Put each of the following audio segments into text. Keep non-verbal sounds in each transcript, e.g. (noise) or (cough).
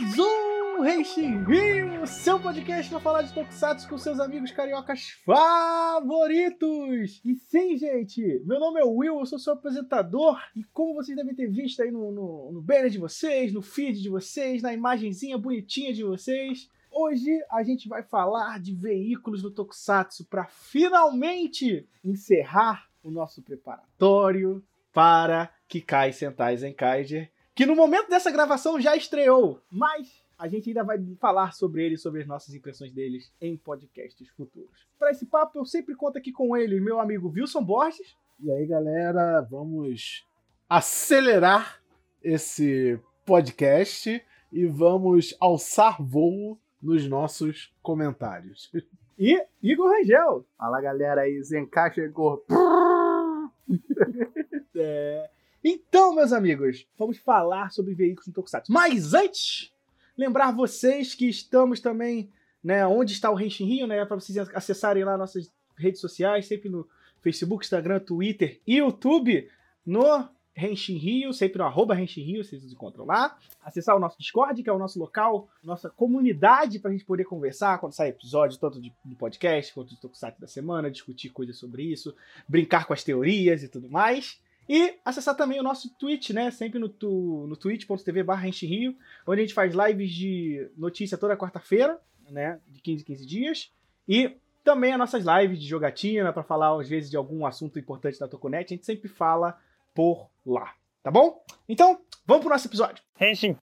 mais um Renshin Rio, seu podcast para falar de Tokusatsu com seus amigos cariocas favoritos. E sim, gente, meu nome é Will, eu sou seu apresentador e como vocês devem ter visto aí no, no, no banner de vocês, no feed de vocês, na imagenzinha bonitinha de vocês, Hoje a gente vai falar de veículos do Tokusatsu para finalmente encerrar o nosso preparatório para Kikai Sentai Zenkaiger, que no momento dessa gravação já estreou, mas a gente ainda vai falar sobre ele, sobre as nossas impressões deles em podcasts futuros. Para esse papo, eu sempre conto aqui com ele, meu amigo Wilson Borges. E aí, galera, vamos acelerar esse podcast e vamos alçar voo nos nossos comentários. E Igor Rangel. Fala galera aí, Zenkai chegou. (laughs) é. Então, meus amigos, vamos falar sobre veículos no Tokusatsu. Mas antes, lembrar vocês que estamos também, né, onde está o Henshin Rio, né, para vocês acessarem lá nossas redes sociais, sempre no Facebook, Instagram, Twitter e YouTube, no Henshin Rio, sempre no arroba Henshin Rio, vocês nos encontram lá. Acessar o nosso Discord, que é o nosso local, nossa comunidade para a gente poder conversar quando sai episódio, tanto de, de podcast quanto de Tokusatsu da semana, discutir coisas sobre isso, brincar com as teorias e tudo mais. E acessar também o nosso Twitch, né? Sempre no, tu, no twitch.tv barra Rio, onde a gente faz lives de notícia toda quarta-feira, né? De 15 em 15 dias. E também as nossas lives de jogatina, para falar às vezes de algum assunto importante da Tokunet. A gente sempre fala por lá, tá bom? Então, vamos pro nosso episódio. Henshin.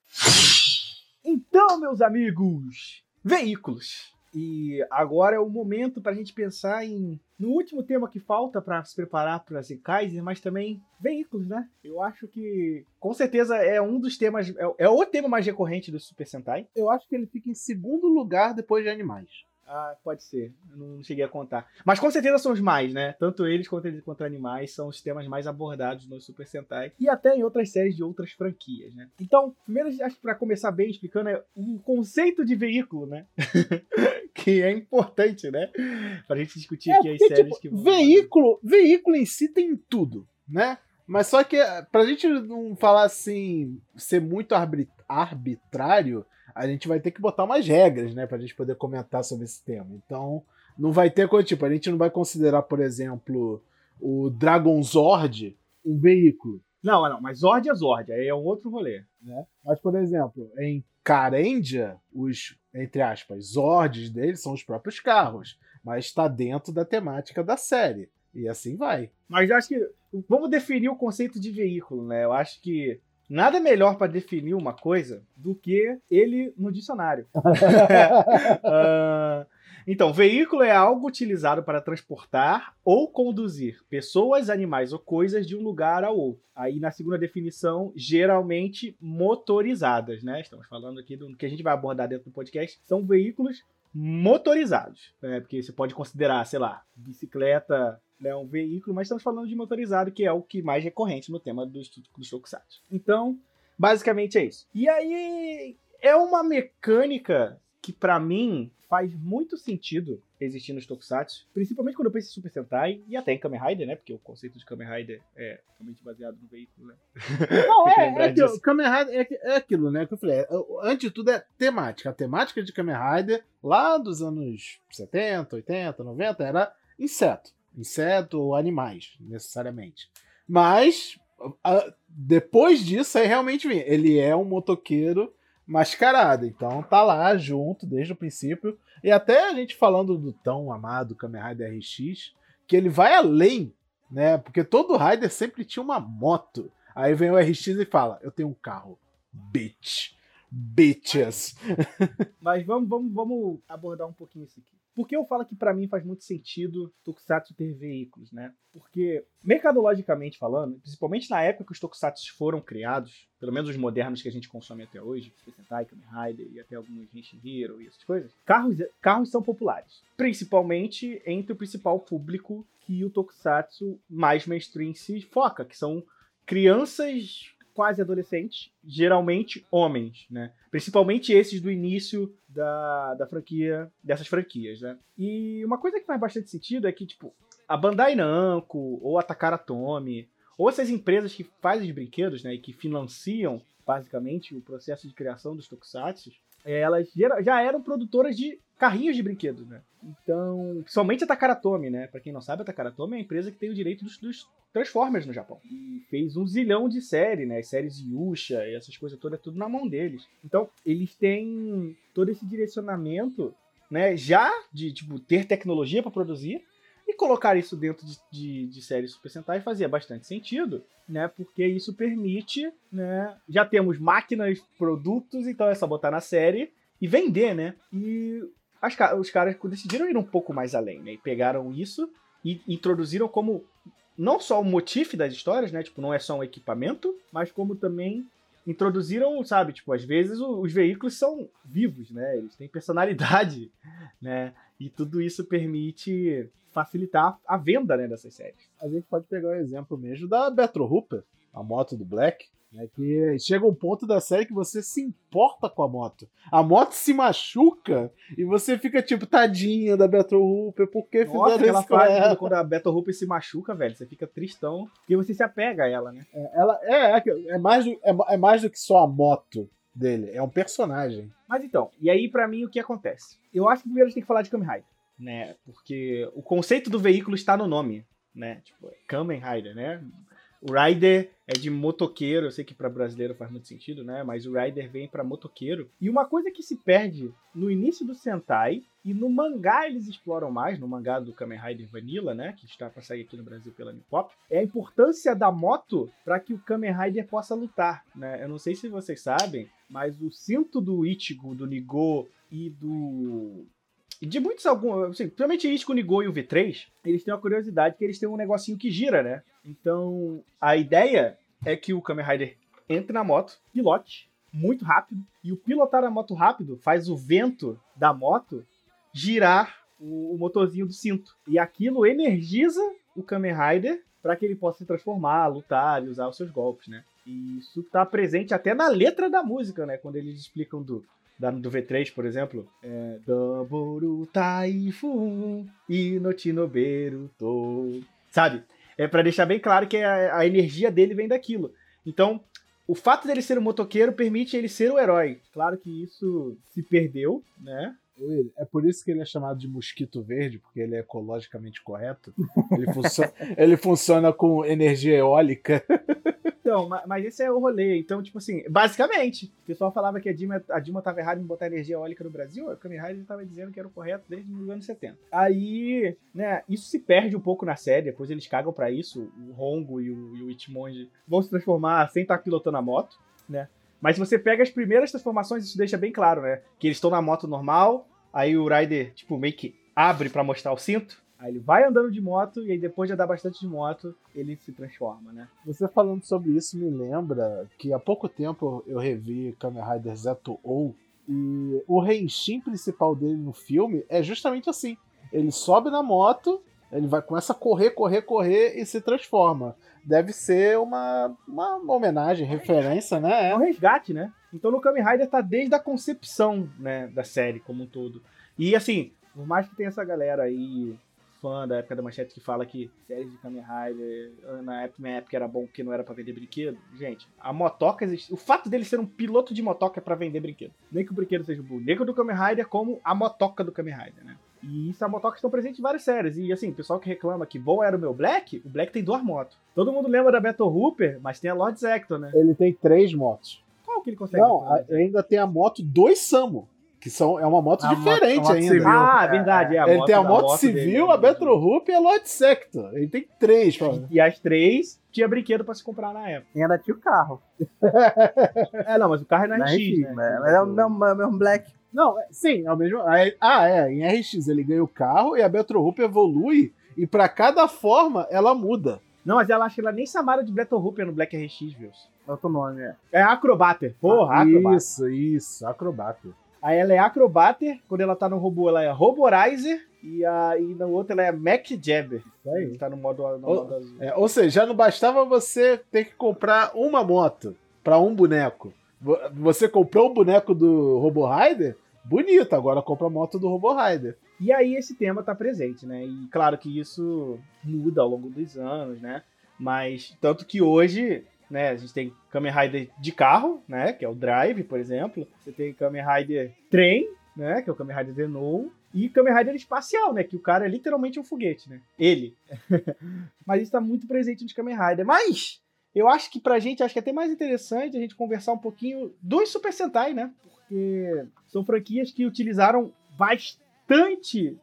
Então, meus amigos, veículos. E agora é o momento para a gente pensar em no último tema que falta para se preparar para as Kaiser, mas também veículos, né? Eu acho que com certeza é um dos temas, é, é o tema mais recorrente do Super Sentai. Eu acho que ele fica em segundo lugar depois de animais. Ah, pode ser. Eu não cheguei a contar. Mas com certeza são os mais, né? Tanto eles quanto eles quanto animais são os temas mais abordados no Super Sentai e até em outras séries de outras franquias, né? Então, primeiro, acho que para começar bem explicando é o conceito de veículo, né? (laughs) que é importante, né? Pra gente discutir é, aqui as séries tipo, que veículo, veículo em si tem tudo, né? Mas só que pra gente não falar assim, ser muito arbitrário, a gente vai ter que botar umas regras, né, pra gente poder comentar sobre esse tema. Então, não vai ter coisa, tipo, a gente não vai considerar, por exemplo, o Dragon Zord um veículo. Não, não, mas Zord é Zord, aí é um outro rolê. Né? Mas, por exemplo, em Carendia, os, entre aspas, Zords deles são os próprios carros, mas está dentro da temática da série. E assim vai. Mas eu acho que. Vamos definir o conceito de veículo, né? Eu acho que Nada melhor para definir uma coisa do que ele no dicionário. uh, (laughs) (laughs) então, veículo é algo utilizado para transportar ou conduzir pessoas, animais ou coisas de um lugar ao outro. Aí, na segunda definição, geralmente motorizadas, né? Estamos falando aqui do que a gente vai abordar dentro do podcast. São veículos motorizados, né? Porque você pode considerar, sei lá, bicicleta né, um veículo, mas estamos falando de motorizado, que é o que mais recorrente no tema dos, dos tokusatsu. Então, basicamente é isso. E aí, é uma mecânica que para mim faz muito sentido existir nos tokusatsu, principalmente quando eu penso em Super Sentai e até em Kamen Rider, né? Porque o conceito de Kamen Rider é totalmente baseado no veículo, né? Não, (laughs) é, é aquilo, Kamen Rider é, é, aquilo, né? Que eu falei, é, antes de tudo é temática. A temática de Kamen Rider, lá dos anos 70, 80, 90, era inseto inseto ou animais, necessariamente. Mas a, depois disso aí realmente vem. Ele é um motoqueiro mascarado, então tá lá junto desde o princípio. E até a gente falando do tão amado Kamen Rider RX, que ele vai além, né? Porque todo Rider sempre tinha uma moto. Aí vem o RX e fala: Eu tenho um carro. Bitch. Bitches. Mas vamos, vamos, vamos abordar um pouquinho isso aqui. Por que eu falo que para mim faz muito sentido Tokusatsu ter veículos, né? Porque, mercadologicamente falando, principalmente na época que os Tokusatsu foram criados, pelo menos os modernos que a gente consome até hoje, Sentai, Kamen Rider e até alguns Genshin Hero e essas coisas, carros, carros são populares. Principalmente entre o principal público que o Tokusatsu mais mainstream se foca, que são crianças quase adolescentes, geralmente homens, né? Principalmente esses do início da, da franquia, dessas franquias, né? E uma coisa que faz bastante sentido é que, tipo, a Bandai Namco, ou a Takara Tomy, ou essas empresas que fazem os brinquedos, né, e que financiam basicamente o processo de criação dos tokusatsu, elas já eram produtoras de carrinhos de brinquedos, né? Então, somente a Takaratomi, né? Pra quem não sabe, a Takaratomi é a empresa que tem o direito dos, dos Transformers no Japão. E fez um zilhão de série, né? As séries Yusha e essas coisas todas, é tudo na mão deles. Então, eles têm todo esse direcionamento, né? Já de, tipo, ter tecnologia para produzir, e colocar isso dentro de, de, de séries Super Sentai fazia bastante sentido, né? Porque isso permite, né? Já temos máquinas, produtos, então é só botar na série e vender, né? E as, os caras decidiram ir um pouco mais além, né? E pegaram isso e introduziram como não só o motif das histórias, né? Tipo, não é só um equipamento, mas como também introduziram, sabe? Tipo, às vezes os veículos são vivos, né? Eles têm personalidade, (laughs) né? E tudo isso permite facilitar a venda né, dessas séries. A gente pode pegar o exemplo mesmo da Betro Hooper, a moto do Black, né, que chega um ponto da série que você se importa com a moto. A moto se machuca e você fica tipo, tadinha da Betro Hooper, por que Nossa, fizeram isso com ela? Quando a Betro Hooper se machuca, velho, você fica tristão e você se apega a ela, né? É, ela, é, é, é, mais do, é, é mais do que só a moto dele, é um personagem. Mas então, e aí para mim o que acontece? Eu acho que primeiro a gente tem que falar de Kamen Rider né? Porque o conceito do veículo está no nome, né? Tipo, é Kamen Rider, né? O Rider é de motoqueiro, eu sei que para brasileiro faz muito sentido, né? Mas o Rider vem para motoqueiro. E uma coisa que se perde no início do Sentai e no mangá eles exploram mais, no mangá do Kamen Rider Vanilla, né, que está para sair aqui no Brasil pela Nipop, é a importância da moto para que o Kamen Rider possa lutar, né? Eu não sei se vocês sabem, mas o cinto do Ichigo, do Nigo e do de muitos, alguns, assim, principalmente isso com o Nigo e o V3, eles têm uma curiosidade que eles têm um negocinho que gira, né? Então, a ideia é que o Kamen Rider entre na moto, pilote, muito rápido, e o pilotar a moto rápido faz o vento da moto girar o, o motorzinho do cinto. E aquilo energiza o Kamen Rider para que ele possa se transformar, lutar e usar os seus golpes, né? E isso está presente até na letra da música, né? Quando eles explicam do da, do V3, por exemplo, é Doboru Taifun Inotinoberu To. Sabe? É para deixar bem claro que a, a, energia dele vem daquilo. Então, o fato dele ser um motoqueiro permite ele ser o herói. Claro que isso se perdeu, né? É por isso que ele é chamado de mosquito verde, porque ele é ecologicamente correto. Ele, funciona, (laughs) ele funciona com energia eólica. Então, mas esse é o rolê. Então, tipo assim, basicamente, o pessoal falava que a Dilma, a Dilma tava errada em botar energia eólica no Brasil, a Kamen Rider tava dizendo que era o correto desde os anos 70. Aí, né, isso se perde um pouco na série, depois eles cagam para isso, o Rongo e o, e o vão se transformar sem estar pilotando a moto, né? Mas se você pega as primeiras transformações, isso deixa bem claro, né? Que eles estão na moto normal, aí o Rider, tipo, meio que abre para mostrar o cinto, Aí ele vai andando de moto e aí depois de andar bastante de moto, ele se transforma, né? Você falando sobre isso me lembra que há pouco tempo eu revi Kamen Rider Zeto Ou e o Renshin principal dele no filme é justamente assim. Ele sobe na moto, ele vai começa a correr, correr, correr e se transforma. Deve ser uma, uma homenagem, referência, né? É um resgate, né? Então no Kamen Rider tá desde a concepção, né, da série como um todo. E assim, por mais que tenha essa galera aí fã da época da manchete que fala que séries de Kamen Rider na época, minha época era bom porque não era para vender brinquedo. Gente, a motoca existe. O fato dele ser um piloto de motoca é pra vender brinquedo. Nem que o brinquedo seja o boneco do Kamen Rider, como a motoca do Kamen Rider, né? E isso, a motoca estão presentes em várias séries. E assim, o pessoal que reclama que bom era o meu Black, o Black tem duas motos. Todo mundo lembra da Battle Hooper, mas tem a Lord Zector, né? Ele tem três motos. Qual que ele consegue? Não, ainda tem a moto dos Samu. Que são, é uma moto a diferente moto, ainda. Civil. Ah, é verdade. É, ele moto, tem a moto, moto civil, dele, a Betro Hoop e a Lord Sector. Ele tem três. E, e as três tinha brinquedo pra se comprar na época. E ainda tinha o carro. (laughs) é, não, mas o carro é na, na RX, RX, né? Mas é o mesmo, é o mesmo Black. Não, é, sim, é o mesmo. Ah, é. Em RX ele ganha o carro e a Betro Hoop evolui e pra cada forma ela muda. Não, mas ela acha que ela nem chamaram de Battle Hooper no Black RX, viu? Outro nome, é. É Acrobater. Porra, ah, Acrobater. Isso, isso, Acrobater. Aí ela é Acrobater, quando ela tá no robô, ela é Roborizer, e, a, e no outro ela é Mac Jabber. Aí. Tá no modo, no ou, modo azul. É, ou seja, já não bastava você ter que comprar uma moto para um boneco. Você comprou o boneco do Robo Rider? Bonito, agora compra a moto do Robo Rider. E aí esse tema tá presente, né? E claro que isso muda ao longo dos anos, né? Mas, tanto que hoje, né, a gente tem Kamen Rider de carro, né, que é o Drive, por exemplo. Você tem Kamen Rider trem, né, que é o Kamen Rider Denou. E Kamen Rider espacial, né, que o cara é literalmente um foguete, né. Ele. (laughs) Mas isso tá muito presente no Kamen Rider. Mas, eu acho que pra gente, acho que é até mais interessante a gente conversar um pouquinho dos Super Sentai, né, porque são franquias que utilizaram bastante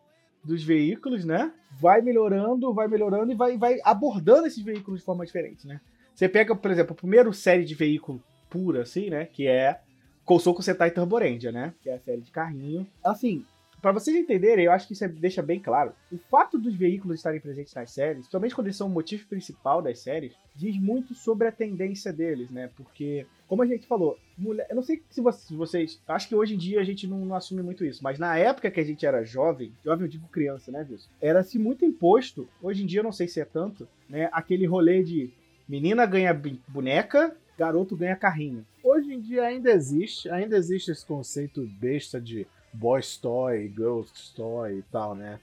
dos veículos, né? Vai melhorando, vai melhorando e vai, vai abordando esses veículos de forma diferente, né? Você pega, por exemplo, a primeira série de veículo pura, assim, né? Que é Kosoku Sentai Turbo Ranger, né? Que é a série de carrinho. Assim, para vocês entenderem, eu acho que isso é, deixa bem claro. O fato dos veículos estarem presentes nas séries, principalmente quando eles são o motivo principal das séries, diz muito sobre a tendência deles, né? Porque, como a gente falou, mulher, eu não sei se vocês, acho que hoje em dia a gente não, não, assume muito isso, mas na época que a gente era jovem, jovem eu digo criança, né, Wilson? Era-se muito imposto, hoje em dia eu não sei se é tanto, né? Aquele rolê de menina ganha boneca, garoto ganha carrinho. Hoje em dia ainda existe, ainda existe esse conceito besta de boys toy, girls toy e tal, né?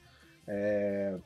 É...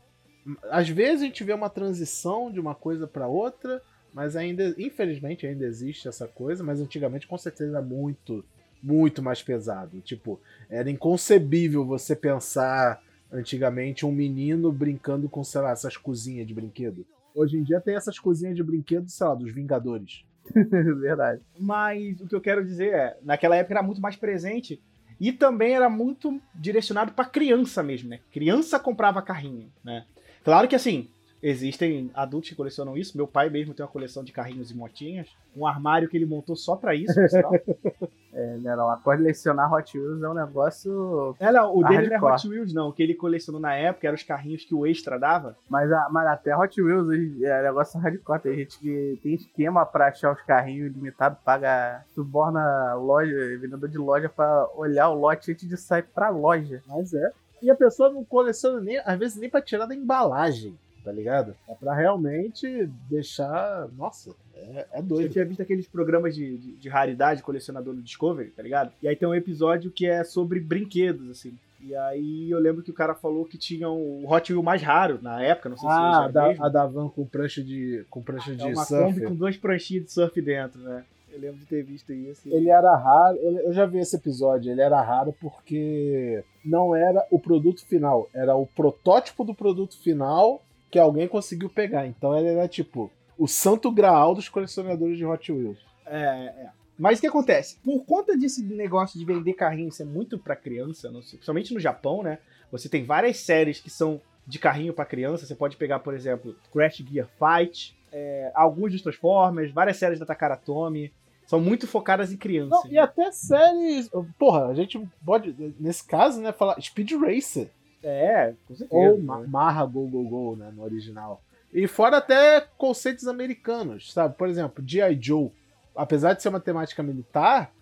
Às vezes a gente vê uma transição de uma coisa para outra, mas ainda, infelizmente, ainda existe essa coisa, mas antigamente com certeza era muito, muito mais pesado. Tipo, era inconcebível você pensar antigamente um menino brincando com, sei lá, essas cozinhas de brinquedo. Hoje em dia tem essas cozinhas de brinquedo, sei lá, dos Vingadores. (laughs) Verdade. Mas o que eu quero dizer é, naquela época era muito mais presente e também era muito direcionado para criança mesmo, né? Criança comprava carrinho, né? Claro que assim, existem adultos que colecionam isso. Meu pai mesmo tem uma coleção de carrinhos e motinhas. Um armário que ele montou só para isso, (laughs) É, né, não, a colecionar Hot Wheels é um negócio. É, não, o dele não é Hot Wheels, não. O que ele colecionou na época eram os carrinhos que o Extra dava. Mas, a, mas até Hot Wheels é negócio hardcore. Tem gente que tem esquema pra achar os carrinhos limitados, paga, suborna loja, vendedor de loja pra olhar o lote antes de sair pra loja. Mas é. E a pessoa não coleciona nem, às vezes, nem pra tirar da embalagem tá ligado? É pra realmente deixar. Nossa, é, é doido. Eu tinha visto aqueles programas de, de, de, raridade, colecionador do Discovery, tá ligado? E aí tem um episódio que é sobre brinquedos, assim. E aí eu lembro que o cara falou que tinha o Hot Wheel mais raro na época, não sei ah, se da, a da van com prancha de, com prancha é de uma surf. Kombi com duas pranchinhas de surf dentro, né? Eu lembro de ter visto isso. Ele era raro, eu já vi esse episódio, ele era raro porque não era o produto final, era o protótipo do produto final que alguém conseguiu pegar. Então ele era tipo o santo graal dos colecionadores de Hot Wheels. É, é. Mas o que acontece? Por conta desse negócio de vender carrinho ser muito para criança, principalmente no Japão, né? Você tem várias séries que são de carrinho para criança. Você pode pegar, por exemplo, Crash Gear Fight, é, alguns dos Transformers, várias séries da Takara Tomy. São muito focadas em criança. Não, e até séries. Porra, a gente pode, nesse caso, né, falar Speed Racer. É, com certeza. Ou né? Marra Go Go Go, né, no original. E fora até conceitos americanos, sabe? Por exemplo, G.I. Joe. Apesar de ser uma temática militar,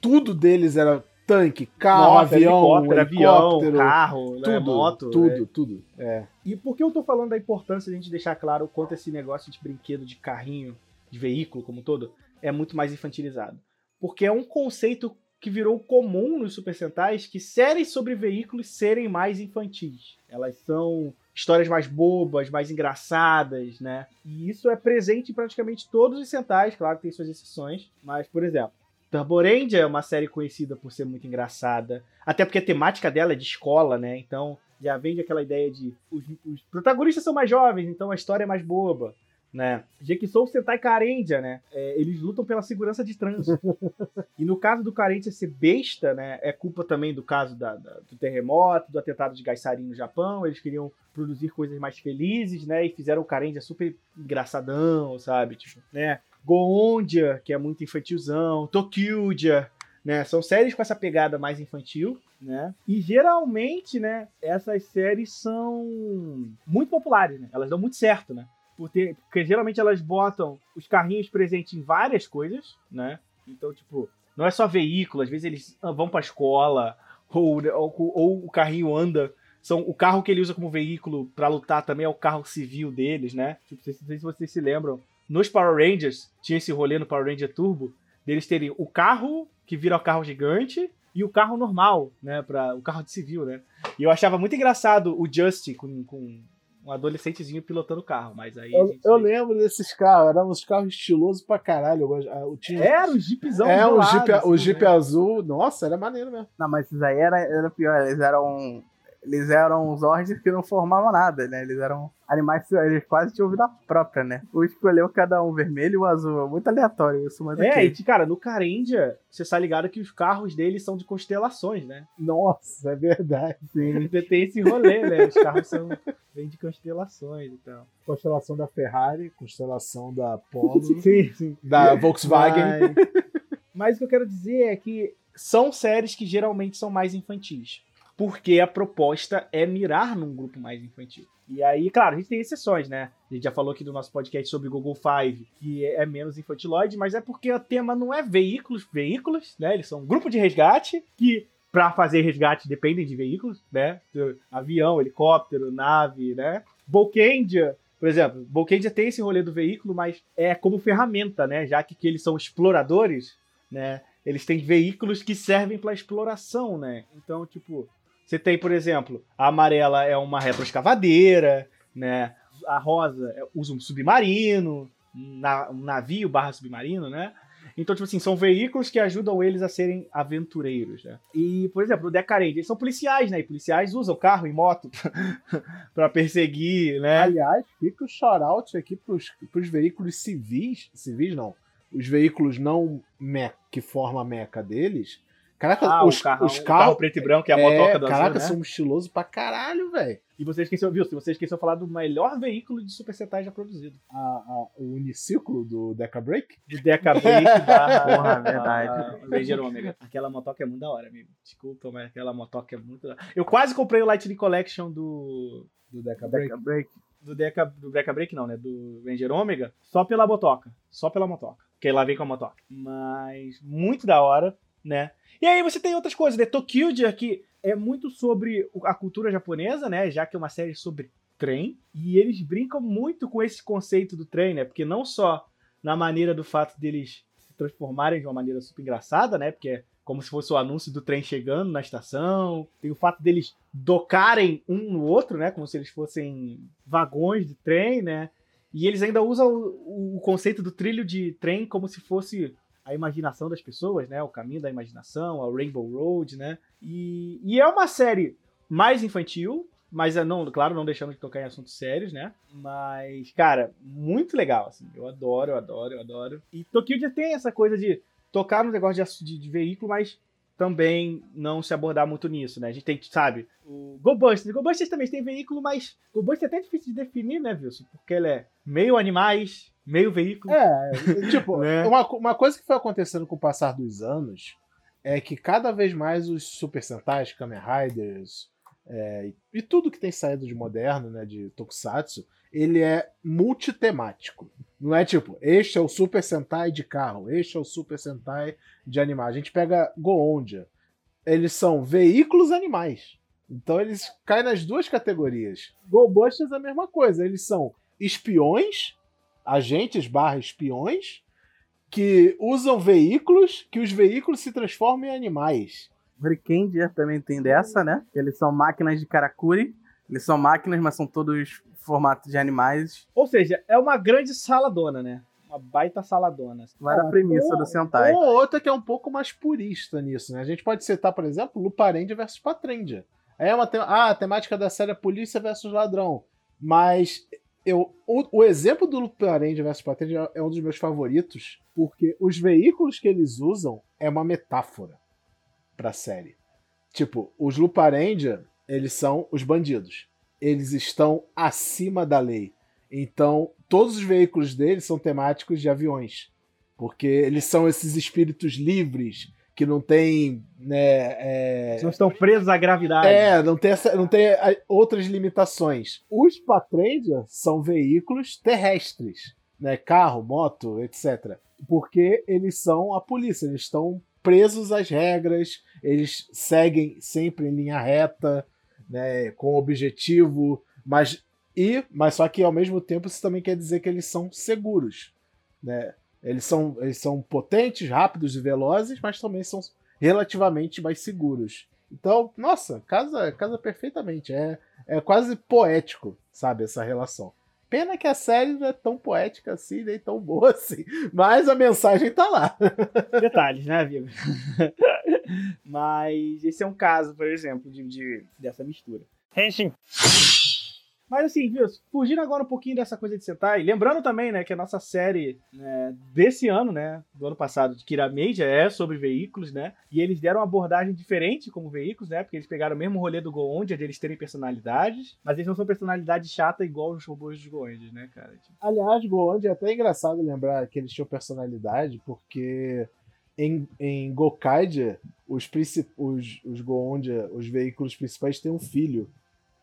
tudo deles era tanque, carro, Moto, avião, helicóptero, avião, carro, né, tudo, né, moto. Tudo, é. tudo. É. E por que eu tô falando da importância de a gente deixar claro o quanto esse negócio de brinquedo, de carrinho, de veículo como um todo, é muito mais infantilizado? Porque é um conceito que virou comum nos Super Sentais que séries sobre veículos serem mais infantis. Elas são histórias mais bobas, mais engraçadas, né? E isso é presente em praticamente todos os Sentais, claro que tem suas exceções, mas, por exemplo, Turbo Ranger é uma série conhecida por ser muito engraçada, até porque a temática dela é de escola, né? Então já vem aquela ideia de os, os protagonistas são mais jovens, então a história é mais boba né? Jequisou Sentai Carendia, né? É, eles lutam pela segurança de trânsito. (laughs) e no caso do Carendia ser besta, né? É culpa também do caso da, da, do terremoto, do atentado de Gaisarin no Japão. Eles queriam produzir coisas mais felizes, né? E fizeram o Carendia super engraçadão, sabe? Tipo, né? Goondia, que é muito infantilzão. Tokyuja, né? São séries com essa pegada mais infantil, né? E geralmente, né, essas séries são muito populares, né? Elas dão muito certo, né? Porque, porque geralmente elas botam os carrinhos presentes em várias coisas, né? Então, tipo, não é só veículo, às vezes eles vão pra escola, ou, ou, ou o carrinho anda. São, o carro que ele usa como veículo para lutar também é o carro civil deles, né? Tipo, não sei se vocês se lembram. Nos Power Rangers, tinha esse rolê no Power Ranger Turbo, deles terem o carro que vira o carro gigante e o carro normal, né? Pra, o carro de civil, né? E eu achava muito engraçado o Justy com, com um adolescentezinho pilotando carro, mas aí. Eu, eu lembro desses carros, eram uns carros estilosos pra caralho. Eu tinha... Era um jeepzão. É, o jeep, assim, o jeep né? azul. Nossa, era maneiro mesmo. Não, mas esses aí era, era pior, eles eram eles eram os ordens que não formavam nada, né? Eles eram animais, eles quase tinham vida própria, né? O escolheu cada um, vermelho e o azul. Muito aleatório isso, mas. É, okay. e cara, no Carendia, você está ligado que os carros deles são de constelações, né? Nossa, é verdade. Sim, tem esse rolê, né? Os carros são vêm de constelações e então. tal. Constelação da Ferrari, constelação da Polo, sim, sim. da Volkswagen. Mas... (laughs) mas o que eu quero dizer é que são séries que geralmente são mais infantis porque a proposta é mirar num grupo mais infantil. E aí, claro, a gente tem exceções, né? A gente já falou aqui do nosso podcast sobre Google Five, que é menos infantiloide, mas é porque o tema não é veículos, veículos, né? Eles são um grupo de resgate que para fazer resgate dependem de veículos, né? Avião, helicóptero, nave, né? Bolkendia, por exemplo, Bolkendia tem esse rolê do veículo, mas é como ferramenta, né? Já que, que eles são exploradores, né? Eles têm veículos que servem para exploração, né? Então, tipo, você tem, por exemplo, a amarela é uma retroescavadeira, né? A rosa é, usa um submarino, um navio barra submarino, né? Então, tipo assim, são veículos que ajudam eles a serem aventureiros, né? E, por exemplo, o Decarade, eles são policiais, né? E policiais usam carro e moto (laughs) para perseguir, né? Aliás, fica o shout-out aqui pros, pros veículos civis, civis não, os veículos não que formam a meca deles, Caraca, ah, os, carro, os carros. Carro preto e branco, que é a motoca do Caraca, azul, né? são estilosos pra caralho, velho. E você esqueceu, viu? Se você esqueceu de falar do melhor veículo de Super Sentai já produzido. A, a, o uniciclo do Deca Break? Do Deca Break (laughs) da. Porra, verdade. (laughs) Ranger Omega. Aquela motoca é muito da hora, amigo. Desculpa, mas aquela motoca é muito da hora. Eu quase comprei o Lightning Collection do. Do Deca Break. Deca Break. Do Deca, do Deca Break, não, né? Do Ranger Omega. Só pela motoca. Só pela motoca. Porque lá vem com a motoca. Mas muito da hora, né? E aí você tem outras coisas, né? Tokyuja, que é muito sobre a cultura japonesa, né? Já que é uma série sobre trem. E eles brincam muito com esse conceito do trem, né? Porque não só na maneira do fato deles se transformarem de uma maneira super engraçada, né? Porque é como se fosse o anúncio do trem chegando na estação. Tem o fato deles docarem um no outro, né? Como se eles fossem vagões de trem, né? E eles ainda usam o, o conceito do trilho de trem como se fosse a imaginação das pessoas, né? O caminho da imaginação, a Rainbow Road, né? E, e é uma série mais infantil, mas é não, claro, não deixando de tocar em assuntos sérios, né? Mas, cara, muito legal, assim. Eu adoro, eu adoro, eu adoro. E Tokyo já tem essa coisa de tocar no negócio de, de, de veículo, mas também não se abordar muito nisso, né? A gente tem, sabe, o GoBusters. GoBusters também tem veículo, mas GoBusters é até difícil de definir, né, Wilson? Porque ele é meio animais, meio veículo. É, tipo, (laughs) né? uma, uma coisa que foi acontecendo com o passar dos anos é que cada vez mais os Super Sentais, Kamen Riders é, e, tudo que tem saído de moderno, né, de Tokusatsu, ele é multitemático. Não é tipo, este é o Super Sentai de carro, este é o Super Sentai de animais. A gente pega Goondia. Eles são veículos animais. Então eles caem nas duas categorias. GoBusters é a mesma coisa. Eles são espiões agentes barra espiões que usam veículos, que os veículos se transformam em animais. Hurricane também tem dessa, né? Eles são máquinas de Karakuri. Eles são máquinas, mas são todos formatos de animais. Ou seja, é uma grande saladona, né? Uma baita saladona. Não era a premissa ou, do Sentai. Ou outra que é um pouco mais purista nisso, né? A gente pode citar, por exemplo, Luparendia versus Patrendia. Aí é uma te... ah, a temática da série é polícia versus ladrão. Mas eu, o, o, exemplo do Luparendia vs Patente é um dos meus favoritos, porque os veículos que eles usam é uma metáfora pra série. Tipo, os Luparendia, eles são os bandidos. Eles estão acima da lei. Então, todos os veículos deles são temáticos de aviões. Porque eles são esses espíritos livres que não tem. Né, é... Não estão presos à gravidade. É, não tem, essa, não tem outras limitações. Os Patrendia são veículos terrestres, né? Carro, moto, etc. Porque eles são a polícia, eles estão presos às regras, eles seguem sempre em linha reta, né, com objetivo, mas e mas só que ao mesmo tempo isso também quer dizer que eles são seguros, né? Eles são, eles são potentes, rápidos e velozes, mas também são relativamente mais seguros. Então, nossa, casa, casa perfeitamente. É, é quase poético, sabe, essa relação. Pena que a série não é tão poética assim, nem tão boa (laughs) assim. Mas a mensagem tá lá. (laughs) Detalhes, né, amigo? (laughs) Mas esse é um caso, por exemplo, de, de dessa mistura. Henshin. Mas assim, viu, fugindo agora um pouquinho dessa coisa de Sentai, lembrando também, né, que a nossa série né, desse ano, né, do ano passado, de Kira Meija, é sobre veículos, né, e eles deram uma abordagem diferente como veículos, né, porque eles pegaram o mesmo rolê do Goondia, de eles terem personalidades, mas eles não são personalidade chata igual os robôs dos Goondia, né, cara. Tipo... Aliás, Goondia é até engraçado lembrar que eles tinham personalidade, porque em, em Gokaide, os, os, os os veículos principais têm um filho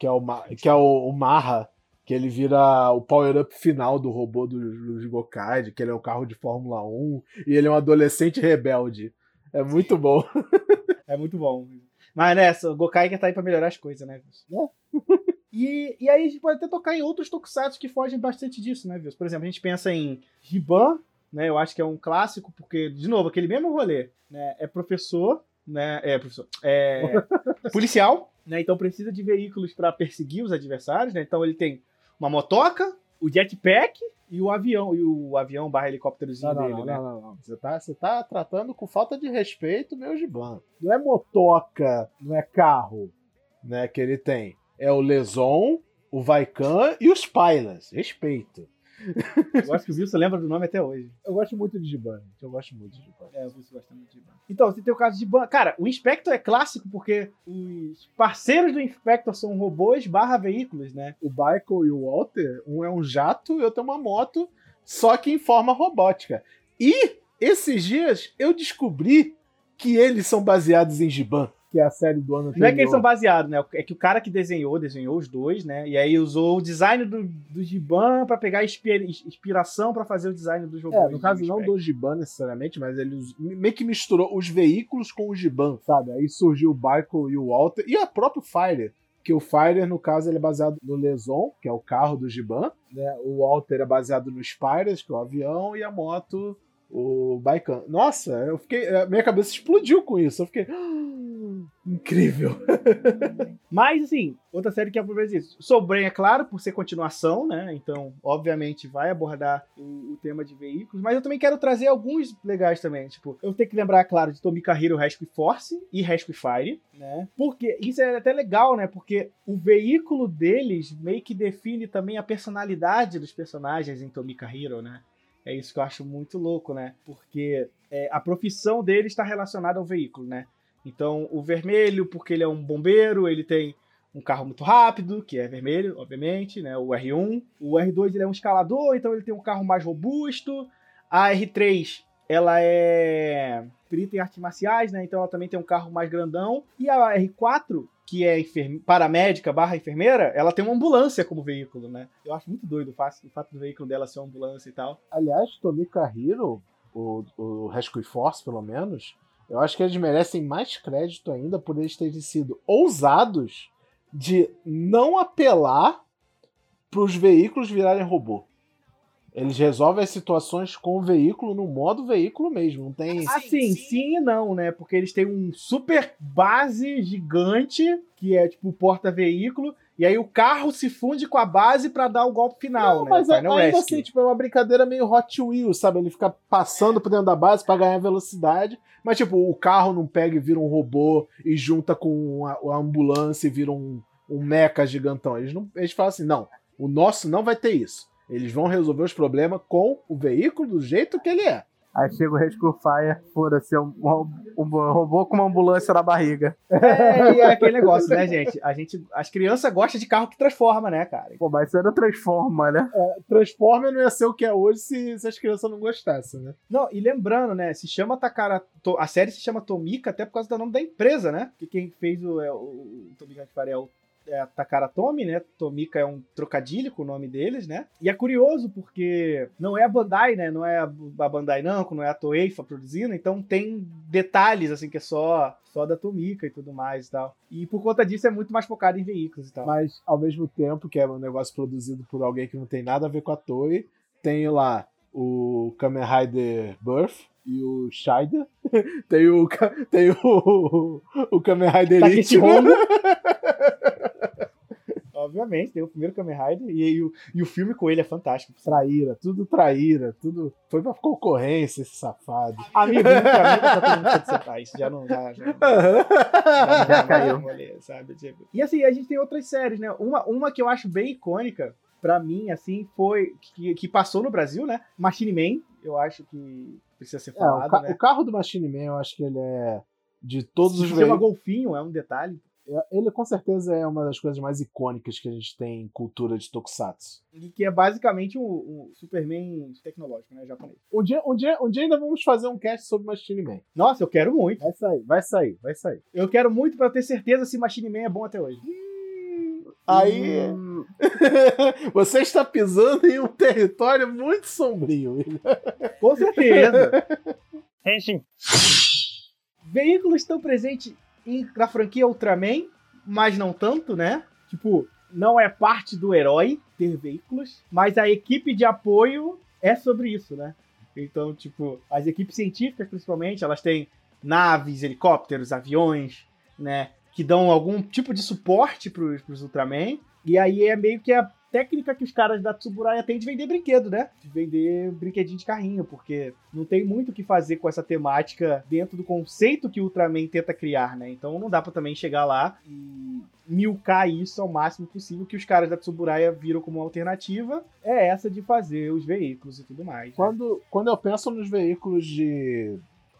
que é o, que é o, o Marra, que ele vira o power-up final do robô do, do Gokaid, que ele é o carro de Fórmula 1, e ele é um adolescente rebelde. É muito bom. (laughs) é muito bom. Mas, né, o Gokai que tá aí pra melhorar as coisas, né? É. (laughs) e, e aí a gente pode até tocar em outros tokusatsu que fogem bastante disso, né, Por exemplo, a gente pensa em Riban, né? Eu acho que é um clássico, porque, de novo, aquele mesmo rolê, né? É professor, né? É professor. É (laughs) policial, né? Então precisa de veículos para perseguir os adversários, né? Então ele tem uma motoca, o jetpack e o avião, e o avião barra helicópterozinho não, dele, não, né? Não, não, não. Você tá, você tá tratando com falta de respeito meu Giban. Não é motoca, não é carro, né, que ele tem. É o Leson, o Vaikan e os Pilas. Respeito. Eu acho que o Wilson lembra do nome até hoje. Eu gosto muito de Giban, Eu gosto muito de Giban. É, o Wilson gosta muito de Giban. Então, você tem o caso de Giban. Cara, o Inspector é clássico porque os parceiros do Inspector são robôs barra veículos, né? O Michael e o Walter, um é um jato e outro é uma moto, só que em forma robótica. E esses dias eu descobri que eles são baseados em Giban que é a série do ano anterior. Não é que eles são baseados, né? É que o cara que desenhou, desenhou os dois, né? E aí usou o design do, do Giban pra pegar inspiração para fazer o design do jogo. É, no caso não do Giban necessariamente, mas ele meio que misturou os veículos com o Giban, sabe? Aí surgiu o Michael e o Walter e a próprio Fire. Que o Fire, no caso, ele é baseado no Leson, que é o carro do Giban, né? O Walter é baseado no Spiders, que é o avião, e a moto, o Baikan. Nossa, eu fiquei. Minha cabeça explodiu com isso. Eu fiquei. Incrível. (laughs) Mas, assim, outra série que aproveita isso. Sobren, é claro, por ser continuação, né? Então, obviamente, vai abordar o, o, tema de veículos. Mas eu também quero trazer alguns legais também. Tipo, eu tenho que lembrar, claro, de Tomika Hero Rescue Force e Rescue Fire, né? Porque isso é até legal, né? Porque o veículo deles meio que define também a personalidade dos personagens em Tomika Hero, né? É isso que eu acho muito louco, né? Porque é, a profissão dele está relacionada ao veículo, né? Então, o vermelho, porque ele é um bombeiro, ele tem um carro muito rápido, que é vermelho, obviamente, né? O R1. O R2 ele é um escalador, então ele tem um carro mais robusto. A R3 ela é perita em artes marciais, né? Então ela também tem um carro mais grandão. E a R4, que é enferme... paramédica barra enfermeira, ela tem uma ambulância como veículo, né? Eu acho muito doido o fato, do veículo dela ser uma ambulância e tal. Aliás, Tomika Hero, o, o Rescue Force, pelo menos, eu acho que eles merecem mais crédito ainda por eles terem sido ousados de não apelar para os veículos virarem robô. Eles resolvem as situações com o veículo no modo veículo mesmo. Não tem. Assim, sim e não, né? Porque eles têm um super base gigante, que é tipo porta-veículo, e aí o carro se funde com a base para dar o golpe final, não, né? Mas ainda Rescue. assim, tipo, é uma brincadeira meio Hot Wheels, sabe? Ele fica passando por dentro da base para ganhar velocidade, mas tipo, o carro não pega e vira um robô e junta com a, a ambulância e vira um, um mecha gigantão. Eles, não, eles falam assim, não, o nosso não vai ter isso. Eles vão resolver os problemas com o veículo do jeito que ele é. Aí chega o Rescue Fire, foda-se, um, um, um, robô com uma ambulância na barriga. É, e é aquele negócio, né, gente? A gente? As crianças gostam de carro que transforma, né, cara? Pô, mas isso não transforma, né? É, transforma não ia ser o que é hoje se, se as crianças não gostassem, né? Não, e lembrando, né, se chama Takara... A série se chama Tomika até por causa do nome da empresa, né? Que quem fez o, é, o, o Tomika Fire é o é a Takara Tomy, né? Tomika é um trocadilho com o nome deles, né? E é curioso porque não é a Bandai, né? Não é a Bandai Namco, não é a Toei produzindo, então tem detalhes assim que é só só da Tomika e tudo mais e tal. E por conta disso é muito mais focado em veículos e tal. Mas ao mesmo tempo que é um negócio produzido por alguém que não tem nada a ver com a Toei, tem lá o Kamen Rider Birth, e o Shida. (laughs) tem o, tem o, o Kamen Rider Elite. (laughs) exatamente. Tem o primeiro Kamen Rider e, e, o, e o filme com ele é fantástico. Traíra, tudo traíra, tudo. Foi pra concorrência esse safado. Amigo, amigo tá todo mundo. Isso já não. Já, já, já, (laughs) já caiu. sabe? Tipo. E assim, a gente tem outras séries, né? Uma, uma que eu acho bem icônica, pra mim, assim, foi. Que, que passou no Brasil, né? Machine Man, eu acho que precisa ser falado. É, o, ca né? o, carro do Machine Man, eu acho que ele é. De todos Se os veículos. golfinho, é um detalhe. É, ele com certeza é uma das coisas mais icônicas que a gente tem em cultura de Tokusatsu. E que é basicamente um, um Superman tecnológico, né? Japonês. Um dia, um, dia, um dia ainda vamos fazer um cast sobre Machine Man. Nossa, eu quero muito. Vai sair, vai sair, vai sair. Eu quero muito para ter certeza se Machine Man é bom até hoje. Aí. Hum. (laughs) Você está pisando em um território muito sombrio. Com certeza. (laughs) Henshin. Veículos estão presentes em, na franquia Ultraman, mas não tanto, né? Tipo, não é parte do herói ter veículos, mas a equipe de apoio é sobre isso, né? Então, tipo, as equipes científicas, principalmente, elas têm naves, helicópteros, aviões, né? Que dão algum tipo de suporte pros, pros Ultraman. E aí é meio que a técnica que os caras da Tsuburaya têm de vender brinquedo, né? De vender brinquedinho de carrinho, porque não tem muito o que fazer com essa temática dentro do conceito que o Ultraman tenta criar, né? Então não dá para também chegar lá e milcar isso ao máximo possível que os caras da Tsuburaya viram como alternativa é essa de fazer os veículos e tudo mais. Né? Quando, quando eu penso nos veículos de,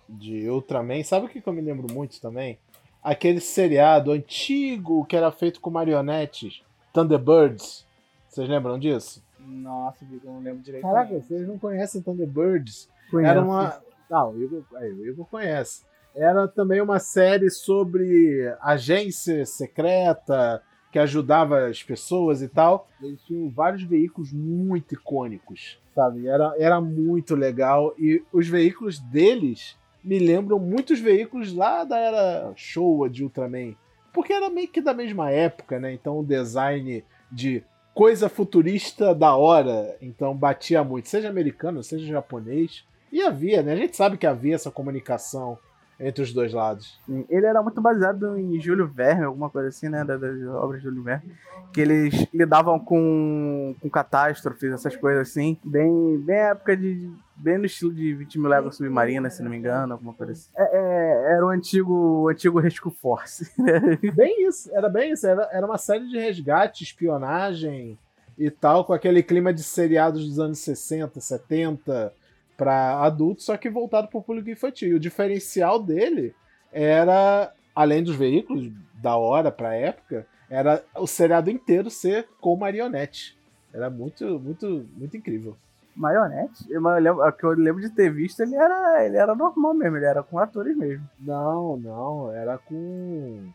de Ultraman, sabe o que eu me lembro muito também? Aquele seriado antigo que era feito com marionetes, Thunderbirds. Vocês lembram disso? Nossa, eu não lembro direito. Caraca, vocês não conhecem Thunderbirds? Conheço. Era uma. Não, o Igor, aí, o Igor conhece. Era também uma série sobre agência secreta que ajudava as pessoas e tal. Eles tinham vários veículos muito icônicos, sabe? Era, era muito legal. E os veículos deles me lembram muitos veículos lá da era Showa de Ultraman. Porque era meio que da mesma época, né? Então o design de coisa futurista da hora. Então batia muito, seja americano, seja japonês. E havia, né? A gente sabe que havia essa comunicação entre os dois lados. Ele era muito baseado em Júlio Verne, alguma coisa assim, né? Das, obras de Júlio Verne. Que eles lidavam com, com catástrofes, essas coisas assim. Bem, bem época de. Bem no estilo de 20 mil léguas submarinas, se não me engano, alguma coisa assim. É, é, era o antigo, o antigo Rescue Force. (laughs) bem isso, era bem isso. Era, era uma série de resgate, espionagem e tal, com aquele clima de seriados dos anos 60, 70 para adultos, só que voltado para o público infantil. E o diferencial dele era, além dos veículos da hora para a época, era o seriado inteiro ser com marionete. Era muito, muito, muito incrível. Marionete? Eu lembro, o que eu lembro de ter visto, ele era, ele era normal mesmo, ele era com atores mesmo. Não, não, era com.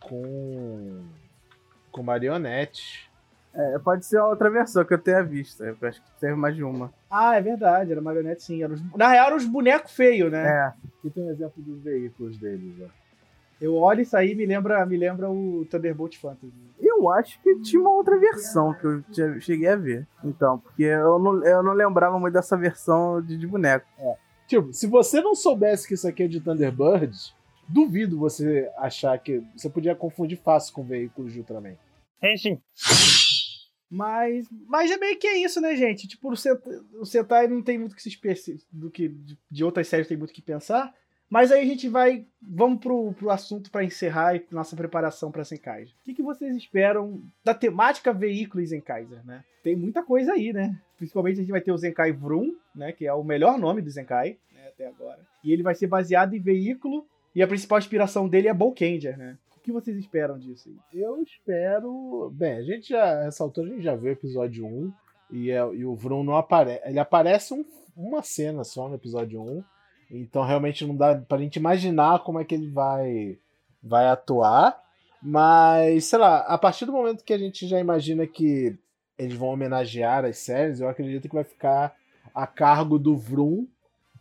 com. com marionete. É, pode ser outra versão que eu tenha visto. Eu acho que teve mais de uma. Ah, é verdade, era marionete sim. Era os... Na real, eram os bonecos feios, né? É. Aqui tem um exemplo dos veículos deles, ó. Eu olho isso aí me lembra, me lembra o Thunderbolt Fantasy. Eu acho que tinha uma outra versão que eu cheguei a ver. Então, porque eu não, eu não lembrava muito dessa versão de, de boneco. É. Tipo, se você não soubesse que isso aqui é de Thunderbirds, duvido você achar que. Você podia confundir fácil com veículos de Ultraman. Henshin. Mas, mas é meio que é isso, né, gente? Tipo, o Sentai, o Sentai não tem muito que se especi do que de, outras séries tem muito que pensar. Mas aí a gente vai, vamos pro, pro assunto para encerrar e nossa preparação para Senkaiser. O que, que vocês esperam da temática veículos em Kaiser, né? Tem muita coisa aí, né? Principalmente a gente vai ter o Zenkai Vroom, né, que é o melhor nome do Zenkai, né, até agora. E ele vai ser baseado em veículo e a principal inspiração dele é Bolkenger, né? Que vocês esperam disso? Eu espero. Bem, a gente já. Essa altura a gente já viu o episódio 1 e, é, e o Vroom não aparece. Ele aparece um, uma cena só no episódio 1. Então realmente não dá pra gente imaginar como é que ele vai, vai atuar. Mas, sei lá, a partir do momento que a gente já imagina que eles vão homenagear as séries, eu acredito que vai ficar a cargo do Vroom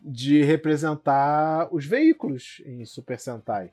de representar os veículos em Super Sentai.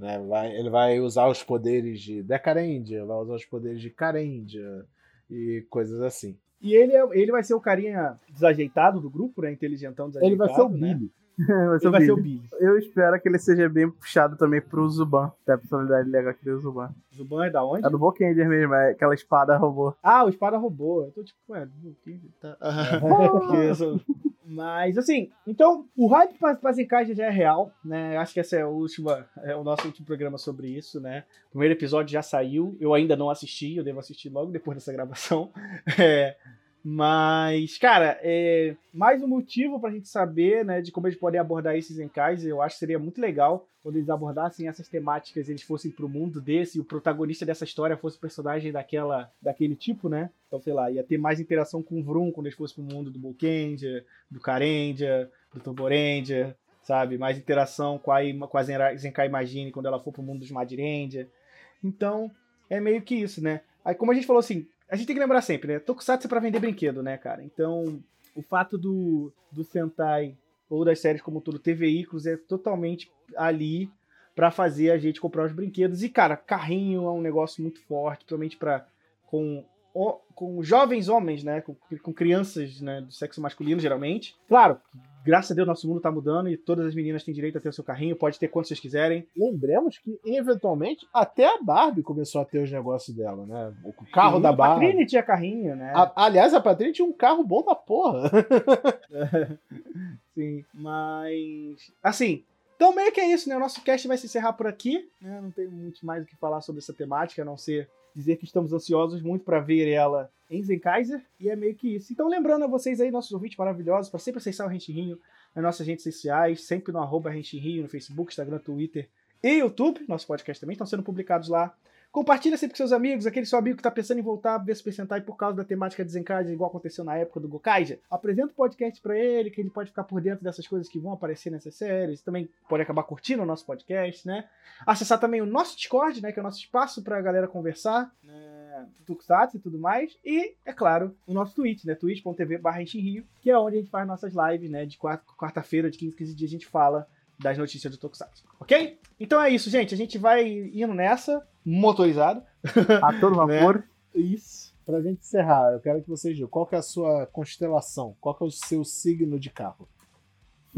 Né? Vai, ele vai usar os poderes de Decarendia, vai usar os poderes de Carendia e coisas assim. E ele, é, ele vai ser o carinha desajeitado do grupo, né? Inteligentão desajeitado. Ele vai ser o né? Billy. (laughs) vai, ser ele vai ser o Billy. Eu espero que ele seja bem puxado também pro Zuban. Tem a personalidade legal aqui do Zuban. Zuban é da onde? É do Bokenger mesmo, é aquela espada robô. Ah, o espada robô. Eu tô tipo, ué, do Bokenger, tá. (laughs) (laughs) Mas, assim, então, o hype para as encaixes já é real, né? Acho que essa é, a última, é o nosso último programa sobre isso, né? O primeiro episódio já saiu, eu ainda não assisti, eu devo assistir logo depois dessa gravação. (laughs) É, mas, cara, é mais um motivo pra gente saber, né, de como eles podem abordar esses encaises. Eu acho que seria muito legal quando eles abordassem essas temáticas, eles fossem pro mundo desse e o protagonista dessa história fosse o personagem daquela, daquele tipo, né? Então, sei lá, ia ter mais interação com o Vroom quando eles fossem pro mundo do Volkendia, do Karendia, do Turborendia, sabe? Mais interação com a, com a Zenkai Imagine quando ela for pro mundo dos Madirendia. Então, é meio que isso, né? Aí, como a gente falou assim, a gente tem que lembrar sempre, né? Tokusatsu é pra vender brinquedo, né, cara? Então, o fato do, do Sentai ou das séries como tudo ter veículos é totalmente ali para fazer a gente comprar os brinquedos. E, cara, carrinho é um negócio muito forte, principalmente para com com jovens homens, né, com, com crianças, né, do sexo masculino geralmente. Claro, graças a Deus nosso mundo tá mudando e todas as meninas têm direito a ter o seu carrinho, pode ter quantos vocês quiserem. Lembremos que eventualmente até a Barbie começou a ter os negócios dela, né? O carro Sim, da Barbie. A Patrine tinha carrinho, né? A, aliás, a Patrine tinha um carro bom da porra. (laughs) Sim, mas assim, então meio que é isso, né? O nosso cast vai se encerrar por aqui, né? Não tem muito mais o que falar sobre essa temática, a não ser dizer que estamos ansiosos muito para ver ela em Zenkaiser, e é meio que isso. Então, lembrando a vocês aí, nossos ouvintes maravilhosos, para sempre acessar o Rente Rio nas nossas redes sociais, sempre no arroba Rente Rio, no Facebook, Instagram, Twitter e YouTube. Nosso podcast também estão sendo publicados lá. Compartilha sempre com seus amigos, aquele seu amigo que está pensando em voltar a ver Super Sentai por causa da temática de Zenkaiser, igual aconteceu na época do Gokaija. Apresenta o podcast para ele, que ele pode ficar por dentro dessas coisas que vão aparecer nessas séries. Também pode acabar curtindo o nosso podcast, né? Acessar também o nosso Discord, né? Que é o nosso espaço para a galera conversar, né? Tuxats e tudo mais. E, é claro, o nosso Twitch, né? twitch.tv barra Rio, que é onde a gente faz nossas lives, né? De quarta-feira, de 15 15 dias, a gente fala das notícias do Tokusatsu, ok? Então é isso, gente. A gente vai indo nessa, motorizado. (laughs) A todo vapor. né? Isso. Pra gente encerrar, eu quero que vocês digam qual que é a sua constelação, qual que é o seu signo de carro. (laughs)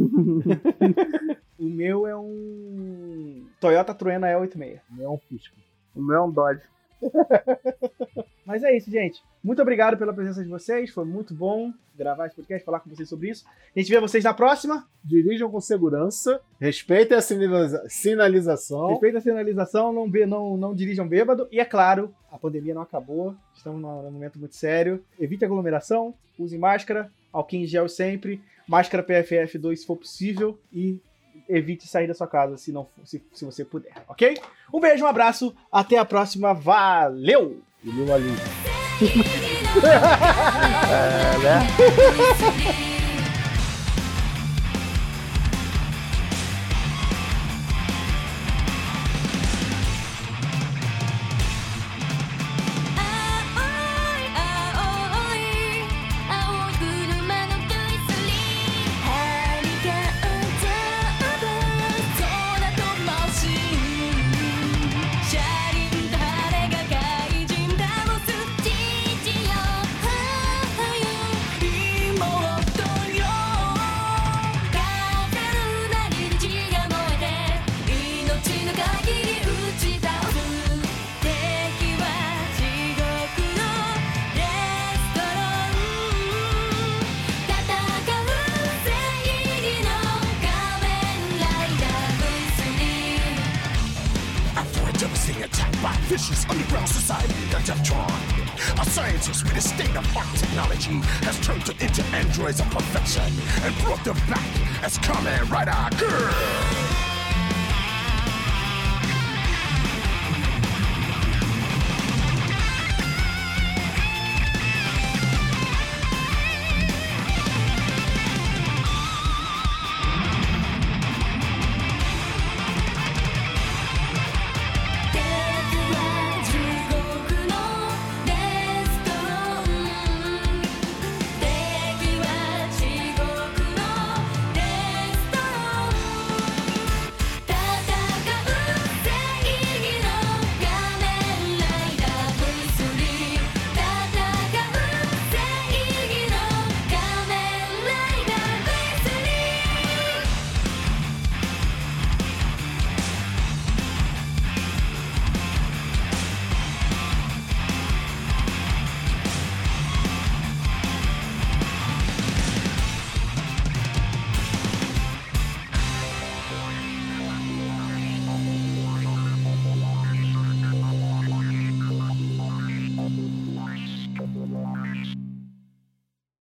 o meu é um Toyota Truena E86. O meu é um Fusca. O meu é um Dodge. (laughs) Mas é isso, gente. Muito obrigado pela presença de vocês. Foi muito bom gravar esse podcast, falar com vocês sobre isso. A gente vê vocês na próxima. Dirijam com segurança. Respeitem a sinaliza sinalização. Respeitem a sinalização. Não, não, não dirijam bêbado. E é claro, a pandemia não acabou. Estamos num momento muito sério. Evite aglomeração. Use máscara. Álcool em gel sempre. Máscara PFF2 se for possível. E evite sair da sua casa se, não, se, se você puder, ok? Um beijo, um abraço, até a próxima, valeu! E Lula ali. (laughs) (laughs) é, né?